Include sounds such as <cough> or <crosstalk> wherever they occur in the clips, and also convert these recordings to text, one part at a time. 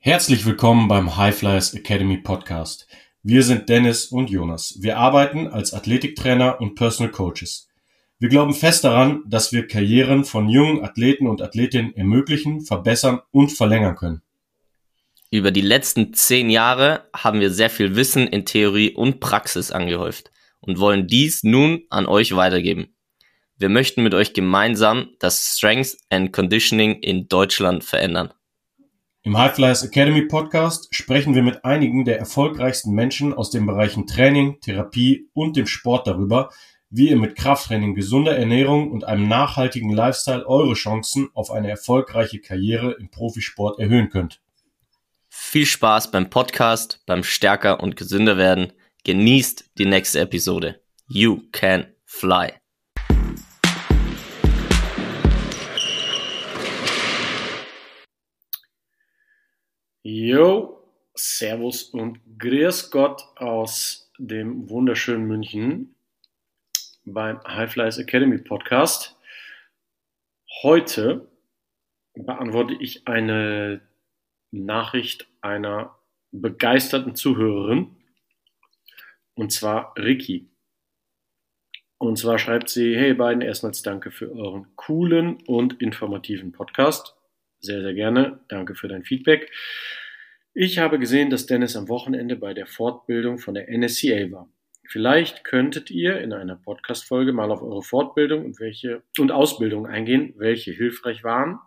Herzlich willkommen beim High Flyers Academy Podcast. Wir sind Dennis und Jonas. Wir arbeiten als Athletiktrainer und Personal Coaches. Wir glauben fest daran, dass wir Karrieren von jungen Athleten und Athletinnen ermöglichen, verbessern und verlängern können. Über die letzten zehn Jahre haben wir sehr viel Wissen in Theorie und Praxis angehäuft und wollen dies nun an euch weitergeben. Wir möchten mit euch gemeinsam das Strength and Conditioning in Deutschland verändern. Im High Flyers Academy Podcast sprechen wir mit einigen der erfolgreichsten Menschen aus den Bereichen Training, Therapie und dem Sport darüber, wie ihr mit Krafttraining, gesunder Ernährung und einem nachhaltigen Lifestyle eure Chancen auf eine erfolgreiche Karriere im Profisport erhöhen könnt. Viel Spaß beim Podcast, beim Stärker und gesünder werden. Genießt die nächste Episode. You can fly. Jo, Servus und Grüß Gott aus dem wunderschönen München beim High Flyers Academy Podcast. Heute beantworte ich eine Nachricht einer begeisterten Zuhörerin und zwar Ricky. Und zwar schreibt sie, hey beiden, erstmals danke für euren coolen und informativen Podcast. Sehr, sehr gerne. Danke für dein Feedback. Ich habe gesehen, dass Dennis am Wochenende bei der Fortbildung von der NSCA war. Vielleicht könntet ihr in einer Podcast-Folge mal auf eure Fortbildung und welche und Ausbildung eingehen, welche hilfreich waren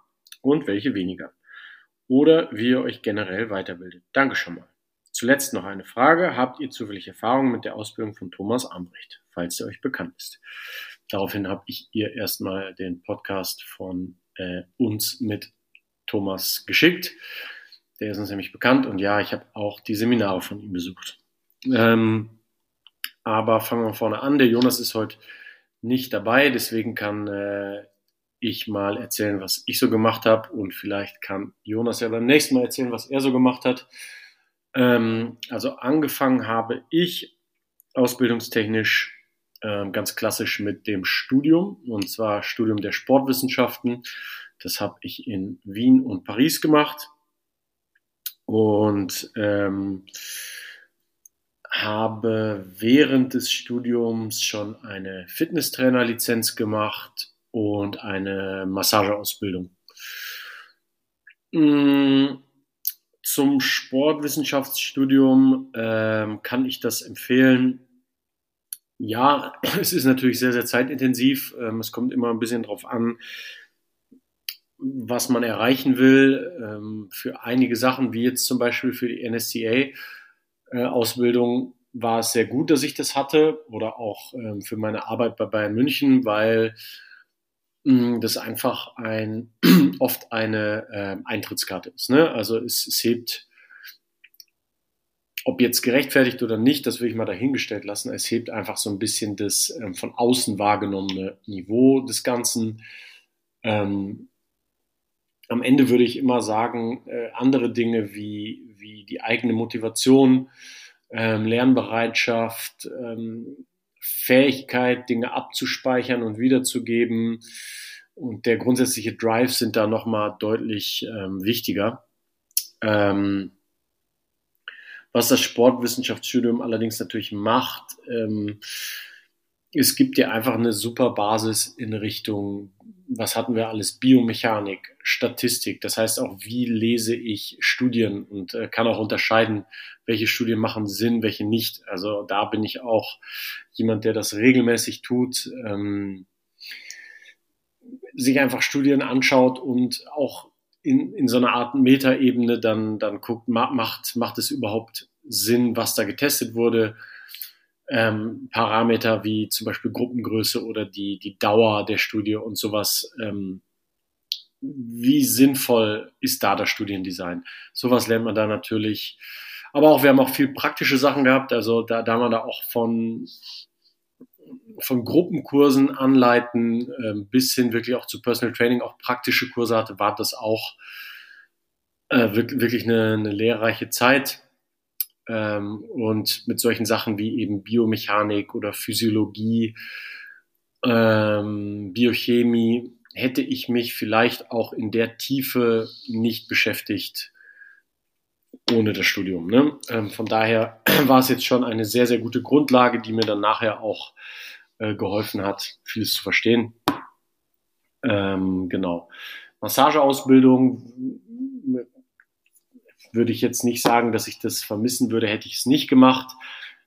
und welche weniger. Oder wie ihr euch generell weiterbildet. Danke schon mal. Zuletzt noch eine Frage. Habt ihr zufällig Erfahrungen mit der Ausbildung von Thomas Ambrecht, falls er euch bekannt ist? Daraufhin habe ich ihr erstmal den Podcast von äh, uns mit Thomas geschickt. Der ist uns nämlich bekannt und ja, ich habe auch die Seminare von ihm besucht. Ähm, aber fangen wir vorne an. Der Jonas ist heute nicht dabei, deswegen kann äh, ich mal erzählen, was ich so gemacht habe und vielleicht kann Jonas ja beim nächsten Mal erzählen, was er so gemacht hat. Ähm, also angefangen habe ich ausbildungstechnisch äh, ganz klassisch mit dem Studium. Und zwar Studium der Sportwissenschaften. Das habe ich in Wien und Paris gemacht. Und ähm, habe während des Studiums schon eine Fitnesstrainerlizenz gemacht und eine Massageausbildung. Mm, zum Sportwissenschaftsstudium ähm, kann ich das empfehlen. Ja, <clears throat> es ist natürlich sehr, sehr zeitintensiv. Ähm, es kommt immer ein bisschen drauf an, was man erreichen will. Ähm, für einige Sachen, wie jetzt zum Beispiel für die NSCA-Ausbildung, äh, war es sehr gut, dass ich das hatte oder auch ähm, für meine Arbeit bei Bayern München, weil das einfach ein, <clears throat> oft eine äh, Eintrittskarte ist. Ne? Also es, es hebt, ob jetzt gerechtfertigt oder nicht, das will ich mal dahingestellt lassen. Es hebt einfach so ein bisschen das ähm, von außen wahrgenommene Niveau des Ganzen. Ähm, am Ende würde ich immer sagen, äh, andere Dinge wie, wie die eigene Motivation, ähm, Lernbereitschaft, ähm, Fähigkeit, Dinge abzuspeichern und wiederzugeben und der grundsätzliche Drive sind da nochmal deutlich ähm, wichtiger. Ähm, was das Sportwissenschaftsstudium allerdings natürlich macht, ähm, es gibt dir einfach eine super Basis in Richtung, was hatten wir alles, Biomechanik, Statistik. Das heißt auch, wie lese ich Studien und äh, kann auch unterscheiden, welche Studien machen Sinn, welche nicht. Also da bin ich auch jemand, der das regelmäßig tut, ähm, sich einfach Studien anschaut und auch in, in so einer Art Metaebene dann, dann guckt, macht, macht es überhaupt Sinn, was da getestet wurde ähm, Parameter wie zum Beispiel Gruppengröße oder die, die Dauer der Studie und sowas. Ähm, wie sinnvoll ist da das Studiendesign? Sowas lernt man da natürlich. Aber auch, wir haben auch viel praktische Sachen gehabt. Also da, da man da auch von, von Gruppenkursen anleiten ähm, bis hin wirklich auch zu Personal Training auch praktische Kurse hatte, war das auch äh, wirklich, wirklich eine, eine lehrreiche Zeit. Ähm, und mit solchen Sachen wie eben Biomechanik oder Physiologie, ähm, Biochemie hätte ich mich vielleicht auch in der Tiefe nicht beschäftigt ohne das Studium. Ne? Ähm, von daher <clears throat> war es jetzt schon eine sehr, sehr gute Grundlage, die mir dann nachher auch äh, geholfen hat, vieles zu verstehen. Ähm, genau. Massageausbildung würde ich jetzt nicht sagen, dass ich das vermissen würde, hätte ich es nicht gemacht.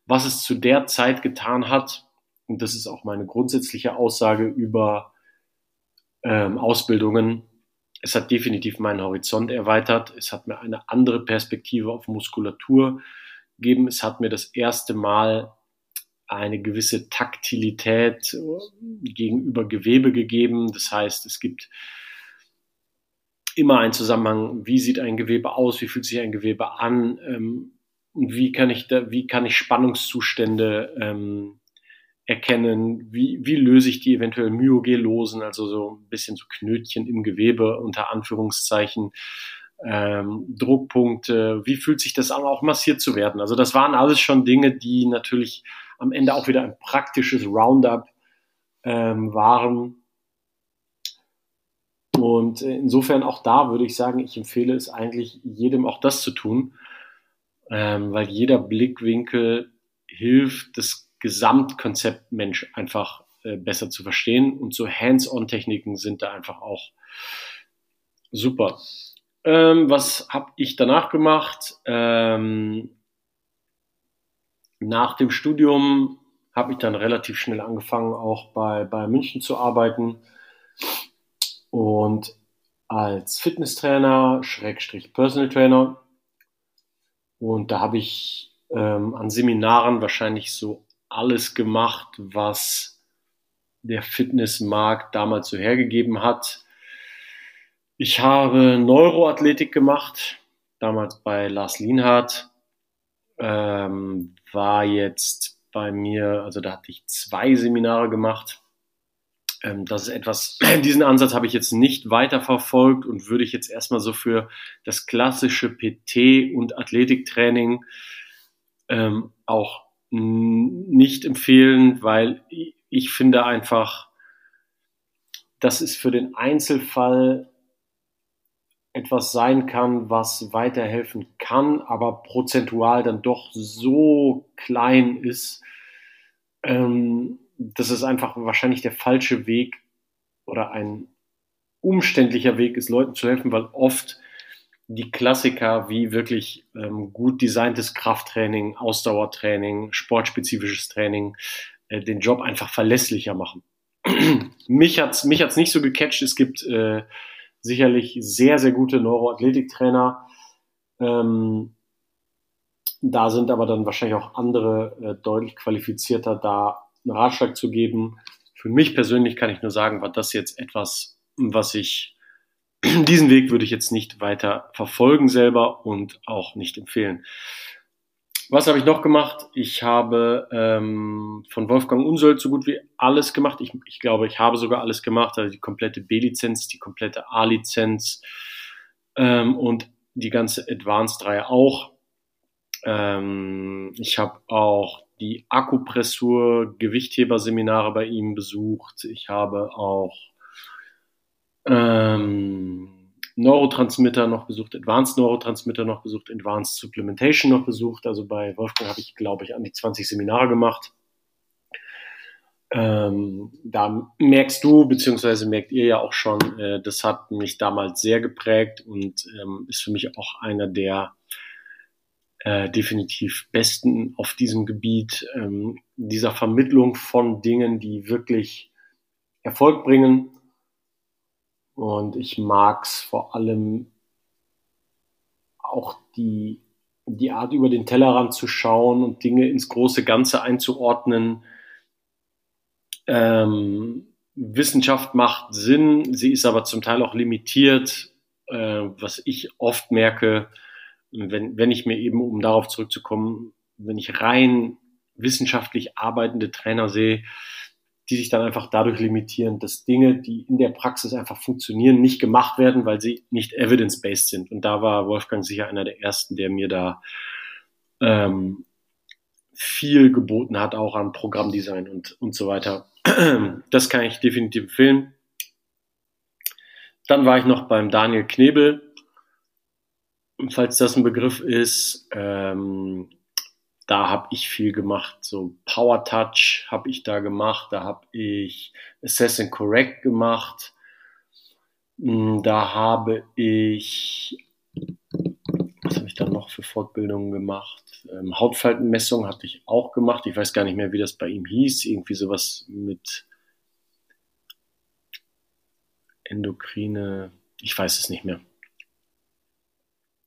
Was es zu der Zeit getan hat, und das ist auch meine grundsätzliche Aussage über ähm, Ausbildungen, es hat definitiv meinen Horizont erweitert. Es hat mir eine andere Perspektive auf Muskulatur gegeben. Es hat mir das erste Mal eine gewisse Taktilität gegenüber Gewebe gegeben. Das heißt, es gibt immer einen Zusammenhang, wie sieht ein Gewebe aus, wie fühlt sich ein Gewebe an ähm, wie kann ich da, wie kann ich Spannungszustände ähm, erkennen, wie, wie löse ich die eventuell Myogelosen, also so ein bisschen so Knötchen im Gewebe unter Anführungszeichen, ähm, Druckpunkte, wie fühlt sich das an, auch massiert zu werden. Also das waren alles schon Dinge, die natürlich am Ende auch wieder ein praktisches Roundup ähm, waren. Und insofern auch da würde ich sagen, ich empfehle es eigentlich jedem auch das zu tun, ähm, weil jeder Blickwinkel hilft, das Gesamtkonzept Mensch einfach äh, besser zu verstehen. Und so Hands-on-Techniken sind da einfach auch super. Ähm, was habe ich danach gemacht? Ähm, nach dem Studium habe ich dann relativ schnell angefangen, auch bei, bei München zu arbeiten. Und als Fitnesstrainer, Schrägstrich Personal Trainer. Und da habe ich ähm, an Seminaren wahrscheinlich so alles gemacht, was der Fitnessmarkt damals so hergegeben hat. Ich habe Neuroathletik gemacht, damals bei Lars Lienhardt. Ähm, war jetzt bei mir, also da hatte ich zwei Seminare gemacht. Ähm, das ist etwas, <clears throat> diesen Ansatz habe ich jetzt nicht weiter verfolgt und würde ich jetzt erstmal so für das klassische PT und Athletiktraining ähm, auch nicht empfehlen, weil ich finde einfach, dass es für den Einzelfall etwas sein kann, was weiterhelfen kann, aber prozentual dann doch so klein ist, ähm, dass es einfach wahrscheinlich der falsche Weg oder ein umständlicher Weg ist, Leuten zu helfen, weil oft die Klassiker wie wirklich ähm, gut designtes Krafttraining, Ausdauertraining, sportspezifisches Training äh, den Job einfach verlässlicher machen. <clears throat> mich hat's mich hat's nicht so gecatcht. Es gibt äh, sicherlich sehr sehr gute Neuroathletiktrainer. Ähm, da sind aber dann wahrscheinlich auch andere äh, deutlich qualifizierter, da einen Ratschlag zu geben. Für mich persönlich kann ich nur sagen, war das jetzt etwas, was ich <clears throat> diesen Weg würde ich jetzt nicht weiter verfolgen selber und auch nicht empfehlen. Was habe ich noch gemacht? Ich habe ähm, von Wolfgang Unsold so gut wie alles gemacht. Ich, ich glaube, ich habe sogar alles gemacht, also die komplette B-Lizenz, die komplette A-Lizenz ähm, und die ganze Advanced-Reihe auch. Ähm, ich habe auch die Akkupressur Gewichtheber-Seminare bei ihm besucht. Ich habe auch ähm, Neurotransmitter noch besucht, Advanced Neurotransmitter noch besucht, Advanced Supplementation noch besucht. Also bei Wolfgang habe ich, glaube ich, an die 20 Seminare gemacht. Ähm, da merkst du, beziehungsweise merkt ihr ja auch schon, äh, das hat mich damals sehr geprägt und ähm, ist für mich auch einer der äh, definitiv besten auf diesem Gebiet, ähm, dieser Vermittlung von Dingen, die wirklich Erfolg bringen und ich mag es vor allem auch die, die Art, über den Tellerrand zu schauen und Dinge ins große Ganze einzuordnen. Ähm, Wissenschaft macht Sinn, sie ist aber zum Teil auch limitiert, äh, was ich oft merke, wenn, wenn ich mir eben, um darauf zurückzukommen, wenn ich rein wissenschaftlich arbeitende Trainer sehe, die sich dann einfach dadurch limitieren, dass Dinge, die in der Praxis einfach funktionieren, nicht gemacht werden, weil sie nicht evidence-based sind. Und da war Wolfgang sicher einer der ersten, der mir da ähm, viel geboten hat, auch an Programmdesign und, und so weiter. <clears throat> Das kann ich definitiv empfehlen. Dann war ich noch beim Daniel Knebel, falls das ein Begriff ist. Ähm, da habe ich viel gemacht, so Power Touch habe ich da gemacht, da habe ich Assess and Correct gemacht, hm, da habe ich, was habe ich da noch für Fortbildungen gemacht? Ähm, Hautfaltenmessung hatte ich auch gemacht, ich weiß gar nicht mehr, wie das bei ihm hieß, irgendwie sowas mit endokrine, ich weiß es nicht mehr.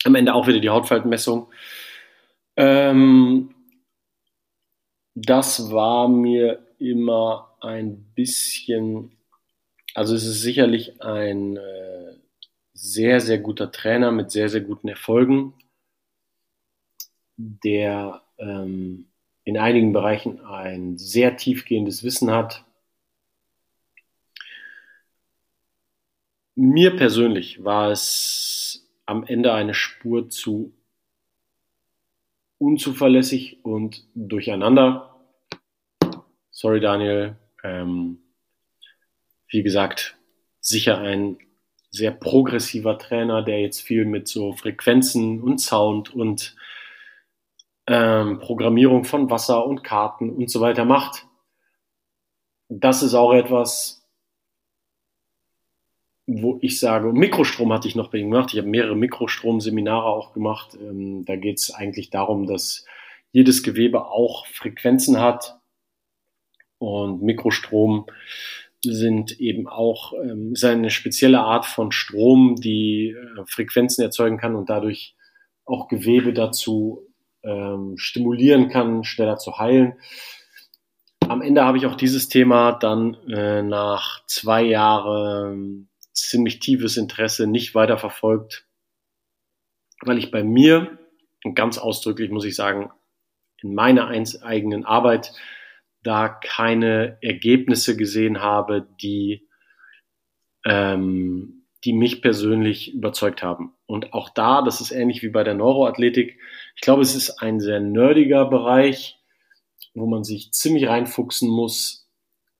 Am Ende auch wieder die Hautfaltenmessung. Ähm, das war mir immer ein bisschen, also es ist sicherlich ein äh, sehr, sehr guter Trainer mit sehr, sehr guten Erfolgen, der ähm, in einigen Bereichen ein sehr tiefgehendes Wissen hat. Mir persönlich war es am Ende eine Spur zu unzuverlässig und durcheinander. Sorry, Daniel. Ähm, wie gesagt, sicher ein sehr progressiver Trainer, der jetzt viel mit so Frequenzen und Sound und ähm, Programmierung von Wasser und Karten und so weiter macht. Das ist auch etwas, wo ich sage, Mikrostrom hatte ich noch bei ihm gemacht. Ich habe mehrere Mikrostromseminare auch gemacht. Ähm, da geht es eigentlich darum, dass jedes Gewebe auch Frequenzen hat. Und Mikrostrom sind eben auch ähm, ist eine spezielle Art von Strom, die äh, Frequenzen erzeugen kann und dadurch auch Gewebe dazu ähm, stimulieren kann, schneller zu heilen. Am Ende habe ich auch dieses Thema dann äh, nach zwei Jahren ziemlich tiefes Interesse nicht weiter verfolgt, weil ich bei mir, und ganz ausdrücklich muss ich sagen, in meiner eigenen Arbeit da keine Ergebnisse gesehen habe, die, ähm, die mich persönlich überzeugt haben. Und auch da, das ist ähnlich wie bei der Neuroathletik, ich glaube, es ist ein sehr nerdiger Bereich, wo man sich ziemlich reinfuchsen muss,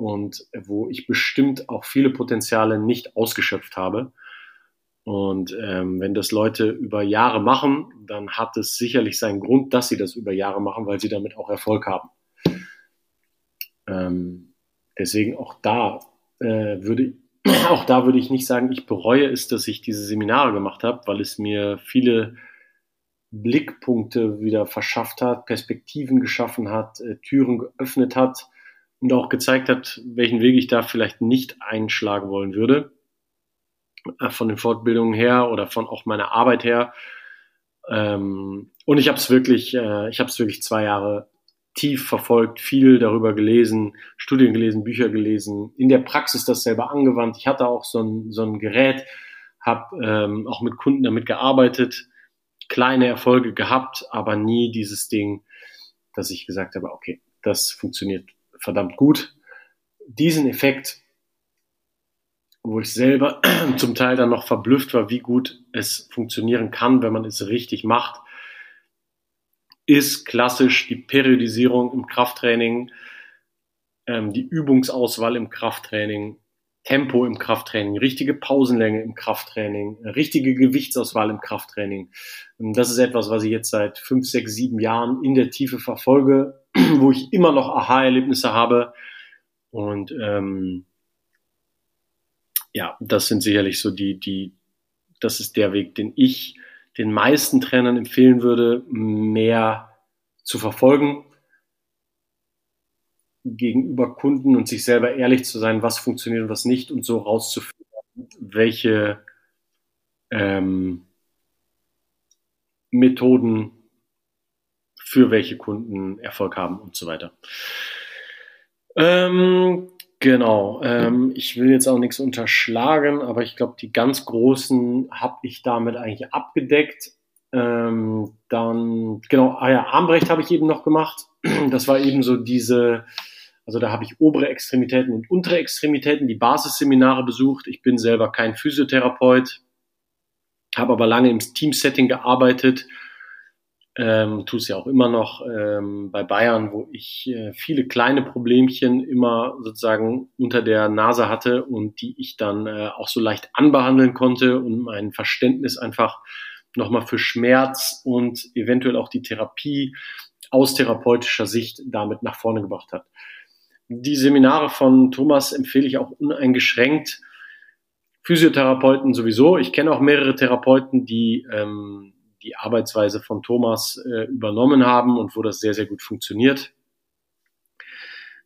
und wo ich bestimmt auch viele Potenziale nicht ausgeschöpft habe. Und ähm, wenn das Leute über Jahre machen, dann hat es sicherlich seinen Grund, dass sie das über Jahre machen, weil sie damit auch Erfolg haben. Ähm, deswegen auch da äh, würde <clears throat> auch da würde ich nicht sagen, ich bereue es, dass ich diese Seminare gemacht habe, weil es mir viele Blickpunkte wieder verschafft hat, Perspektiven geschaffen hat, äh, Türen geöffnet hat, und auch gezeigt hat, welchen Weg ich da vielleicht nicht einschlagen wollen würde. Äh, von den Fortbildungen her oder von auch meiner Arbeit her. Ähm, und ich habe es wirklich, äh, ich habe es wirklich zwei Jahre tief verfolgt, viel darüber gelesen, Studien gelesen, Bücher gelesen, in der Praxis das selber angewandt. Ich hatte auch so ein, so ein Gerät, habe ähm, auch mit Kunden damit gearbeitet, kleine Erfolge gehabt, aber nie dieses Ding, dass ich gesagt habe, okay, das funktioniert verdammt gut. Diesen Effekt, wo ich selber <clears throat> zum Teil dann noch verblüfft war, wie gut es funktionieren kann, wenn man es richtig macht, ist klassisch die Periodisierung im Krafttraining, ähm, die Übungsauswahl im Krafttraining, Tempo im Krafttraining, richtige Pausenlänge im Krafttraining, richtige Gewichtsauswahl im Krafttraining. Und das ist etwas, was ich jetzt seit fünf, sechs, sieben Jahren in der Tiefe verfolge, <clears throat> wo ich immer noch Aha-Erlebnisse habe. Und ähm, ja, das sind sicherlich so die, die, das ist der Weg, den ich den meisten Trainern empfehlen würde, mehr zu verfolgen gegenüber Kunden und sich selber ehrlich zu sein, was funktioniert und was nicht und so rauszufinden, welche ähm, Methoden für welche Kunden Erfolg haben und so weiter. Ähm, genau. Ähm, ich will jetzt auch nichts unterschlagen, aber ich glaube, die ganz großen habe ich damit eigentlich abgedeckt. Ähm, dann, genau, ah ja, Armbrecht habe ich eben noch gemacht. <clears throat> Das war eben so diese, also da habe ich obere Extremitäten und untere Extremitäten, die Basisseminare besucht. Ich bin selber kein Physiotherapeut, habe aber lange im Teamsetting gearbeitet ähm, tue es ja auch immer noch ähm, bei Bayern, wo ich äh, viele kleine Problemchen immer sozusagen unter der Nase hatte und die ich dann äh, auch so leicht anbehandeln konnte und mein Verständnis einfach nochmal für Schmerz und eventuell auch die Therapie aus therapeutischer Sicht damit nach vorne gebracht hat. Die Seminare von Thomas empfehle ich auch uneingeschränkt. Physiotherapeuten sowieso. Ich kenne auch mehrere Therapeuten, die ähm, die Arbeitsweise von Thomas äh, übernommen haben und wo das sehr, sehr gut funktioniert.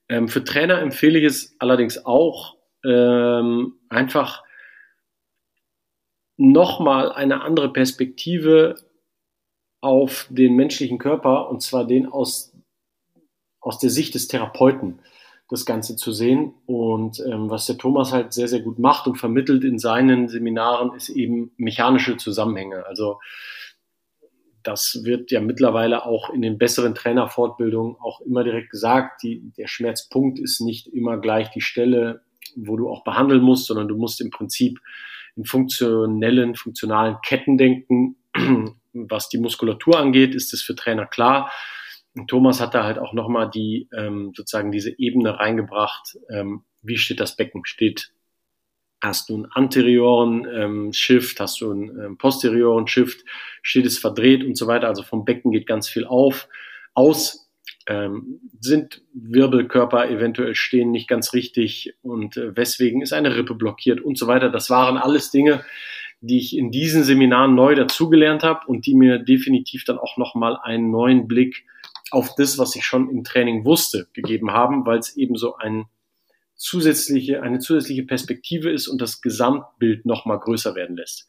Ähm, für Trainer empfehle ich es allerdings auch, ähm, einfach nochmal eine andere Perspektive auf den menschlichen Körper und zwar den aus, aus der Sicht des Therapeuten das Ganze zu sehen. Und ähm, was der Thomas halt sehr, sehr gut macht und vermittelt in seinen Seminaren, ist eben mechanische Zusammenhänge. Also das wird ja mittlerweile auch in den besseren Trainerfortbildungen auch immer direkt gesagt. Die, der Schmerzpunkt ist nicht immer gleich die Stelle, wo du auch behandeln musst, sondern du musst im Prinzip in funktionellen, funktionalen Ketten denken. <clears throat> Was die Muskulatur angeht, ist es für Trainer klar. Und Thomas hat da halt auch nochmal die, ähm, sozusagen diese Ebene reingebracht. Ähm, wie steht das Becken? Steht Hast du einen anterioren ähm, Shift, hast du einen ähm, posterioren Shift, steht es verdreht und so weiter. Also vom Becken geht ganz viel auf, aus. Ähm, sind Wirbelkörper eventuell stehen nicht ganz richtig und äh, weswegen ist eine Rippe blockiert und so weiter. Das waren alles Dinge, die ich in diesen Seminaren neu dazugelernt habe und die mir definitiv dann auch nochmal einen neuen Blick auf das, was ich schon im Training wusste, gegeben haben, weil es eben so ein zusätzliche, eine zusätzliche Perspektive ist und das Gesamtbild nochmal größer werden lässt.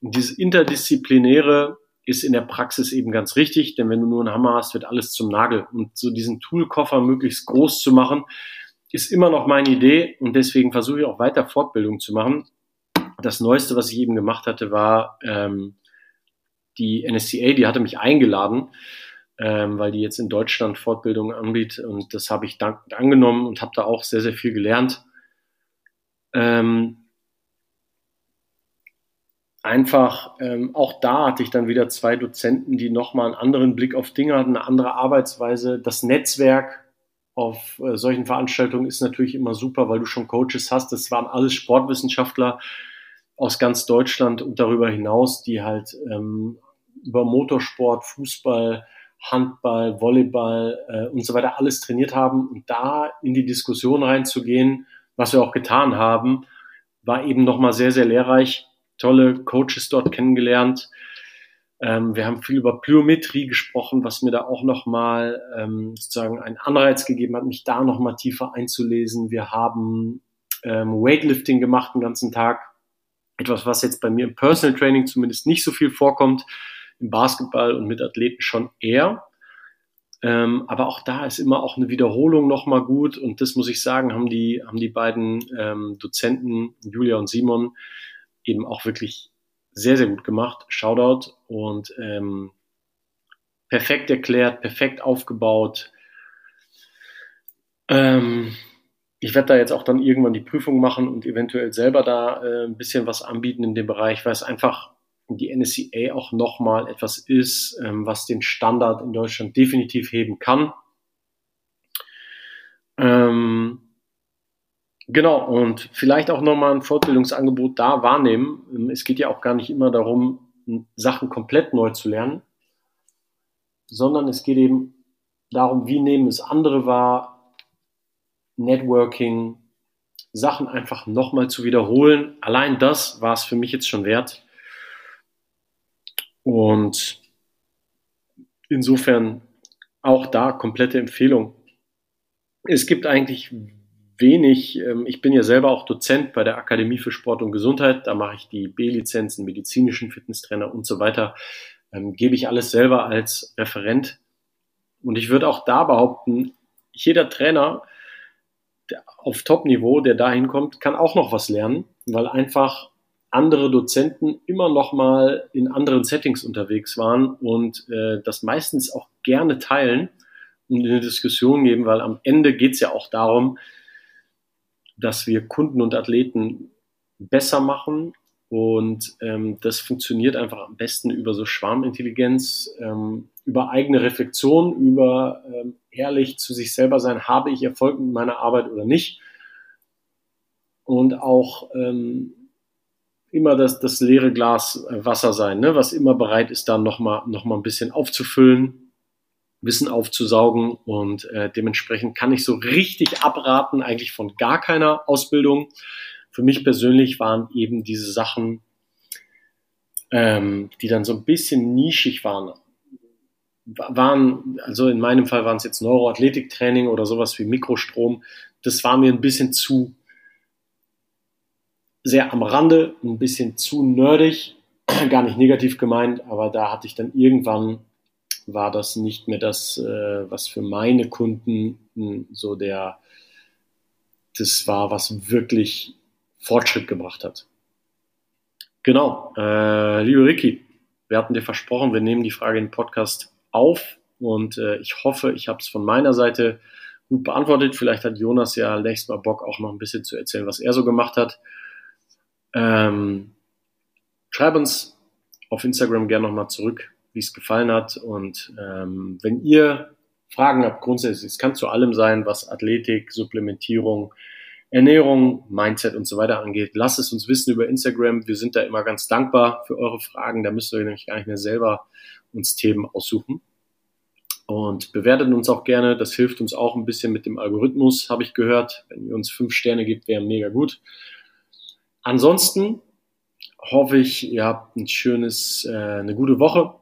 Und dieses Interdisziplinäre ist in der Praxis eben ganz richtig, denn wenn du nur einen Hammer hast, wird alles zum Nagel. Und so diesen Toolkoffer möglichst groß zu machen, ist immer noch meine Idee und deswegen versuche ich auch weiter Fortbildung zu machen. Das Neueste, was ich eben gemacht hatte, war ähm, die NSCA, die hatte mich eingeladen ähm, weil die jetzt in Deutschland Fortbildungen anbietet und das habe ich dankend angenommen und habe da auch sehr, sehr viel gelernt. Ähm, einfach, ähm, auch da hatte ich dann wieder zwei Dozenten, die nochmal einen anderen Blick auf Dinge hatten, eine andere Arbeitsweise. Das Netzwerk auf äh, solchen Veranstaltungen ist natürlich immer super, weil du schon Coaches hast. Das waren alles Sportwissenschaftler aus ganz Deutschland und darüber hinaus, die halt ähm, über Motorsport, Fußball, Handball, Volleyball äh, und so weiter alles trainiert haben und da in die Diskussion reinzugehen, was wir auch getan haben, war eben nochmal sehr, sehr lehrreich. Tolle Coaches dort kennengelernt. Ähm, wir haben viel über Plyometrie gesprochen, was mir da auch nochmal ähm, sozusagen einen Anreiz gegeben hat, mich da nochmal tiefer einzulesen. Wir haben ähm, Weightlifting gemacht den ganzen Tag. Etwas, was jetzt bei mir im Personal Training zumindest nicht so viel vorkommt im Basketball und mit Athleten schon eher. Ähm, aber auch da ist immer auch eine Wiederholung nochmal gut. Und das muss ich sagen, haben die, haben die beiden ähm, Dozenten, Julia und Simon, eben auch wirklich sehr, sehr gut gemacht. Shoutout und ähm, perfekt erklärt, perfekt aufgebaut. Ähm, ich werde da jetzt auch dann irgendwann die Prüfung machen und eventuell selber da äh, ein bisschen was anbieten in dem Bereich, weil es einfach die NSCA auch nochmal etwas ist, ähm, was den Standard in Deutschland definitiv heben kann. Ähm, genau, und vielleicht auch nochmal ein Fortbildungsangebot da wahrnehmen. Ähm, es geht ja auch gar nicht immer darum, Sachen komplett neu zu lernen, sondern es geht eben darum, wie nehmen es andere wahr, Networking, Sachen einfach nochmal zu wiederholen. Allein das war es für mich jetzt schon wert. Und insofern auch da komplette Empfehlung. Es gibt eigentlich wenig, ähm, ich bin ja selber auch Dozent bei der Akademie für Sport und Gesundheit, da mache ich die B-Lizenzen, medizinischen Fitnesstrainer und so weiter, ähm, gebe ich alles selber als Referent. Und ich würde auch da behaupten, jeder Trainer auf Top-Niveau, der da hinkommt, kann auch noch was lernen, weil einfach andere Dozenten immer noch mal in anderen Settings unterwegs waren und äh, das meistens auch gerne teilen und in eine Diskussion geben, weil am Ende geht es ja auch darum, dass wir Kunden und Athleten besser machen Und ähm, das funktioniert einfach am besten über so Schwarmintelligenz, ähm, über eigene Reflexion, über ähm, ehrlich zu sich selber sein, habe ich Erfolg mit meiner Arbeit oder nicht. Und auch ähm, immer das, das leere Glas äh, Wasser sein, ne? was immer bereit ist, dann nochmal noch mal ein bisschen aufzufüllen, Wissen aufzusaugen. Und äh, dementsprechend kann ich so richtig abraten, eigentlich von gar keiner Ausbildung. Für mich persönlich waren eben diese Sachen, ähm, die dann so ein bisschen nischig waren, waren, also in meinem Fall waren es jetzt Neuroathletiktraining oder sowas wie Mikrostrom. Das war mir ein bisschen zu sehr am Rande, ein bisschen zu nerdig, <clears throat> gar nicht negativ gemeint, aber da hatte ich dann irgendwann war das nicht mehr das, äh, was für meine Kunden so der, das war, was wirklich Fortschritt gebracht hat. Genau, äh, liebe Ricky, wir hatten dir versprochen, wir nehmen die Frage den Podcast auf und äh, ich hoffe, ich habe es von meiner Seite gut beantwortet. Vielleicht hat Jonas ja nächstes Mal Bock, auch noch ein bisschen zu erzählen, was er so gemacht hat. Ähm, schreib uns auf Instagram gerne nochmal zurück, wie es gefallen hat. Und ähm, wenn ihr Fragen habt, grundsätzlich, es kann zu allem sein, was Athletik, Supplementierung, Ernährung, Mindset und so weiter angeht, lasst es uns wissen über Instagram. Wir sind da immer ganz dankbar für eure Fragen. Da müsst ihr nämlich gar nicht mehr selber uns Themen aussuchen. Und bewertet uns auch gerne. Das hilft uns auch ein bisschen mit dem Algorithmus, habe ich gehört. Wenn ihr uns fünf Sterne gibt, wäre mega gut. Ansonsten hoffe ich, ihr habt ein schönes, äh, eine gute Woche.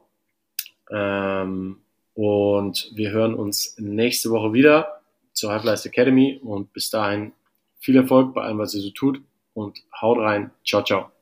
Ähm, und wir hören uns nächste Woche wieder zur Flyers Academy. Und bis dahin viel Erfolg bei allem, was ihr so tut. Und haut rein. Ciao, ciao.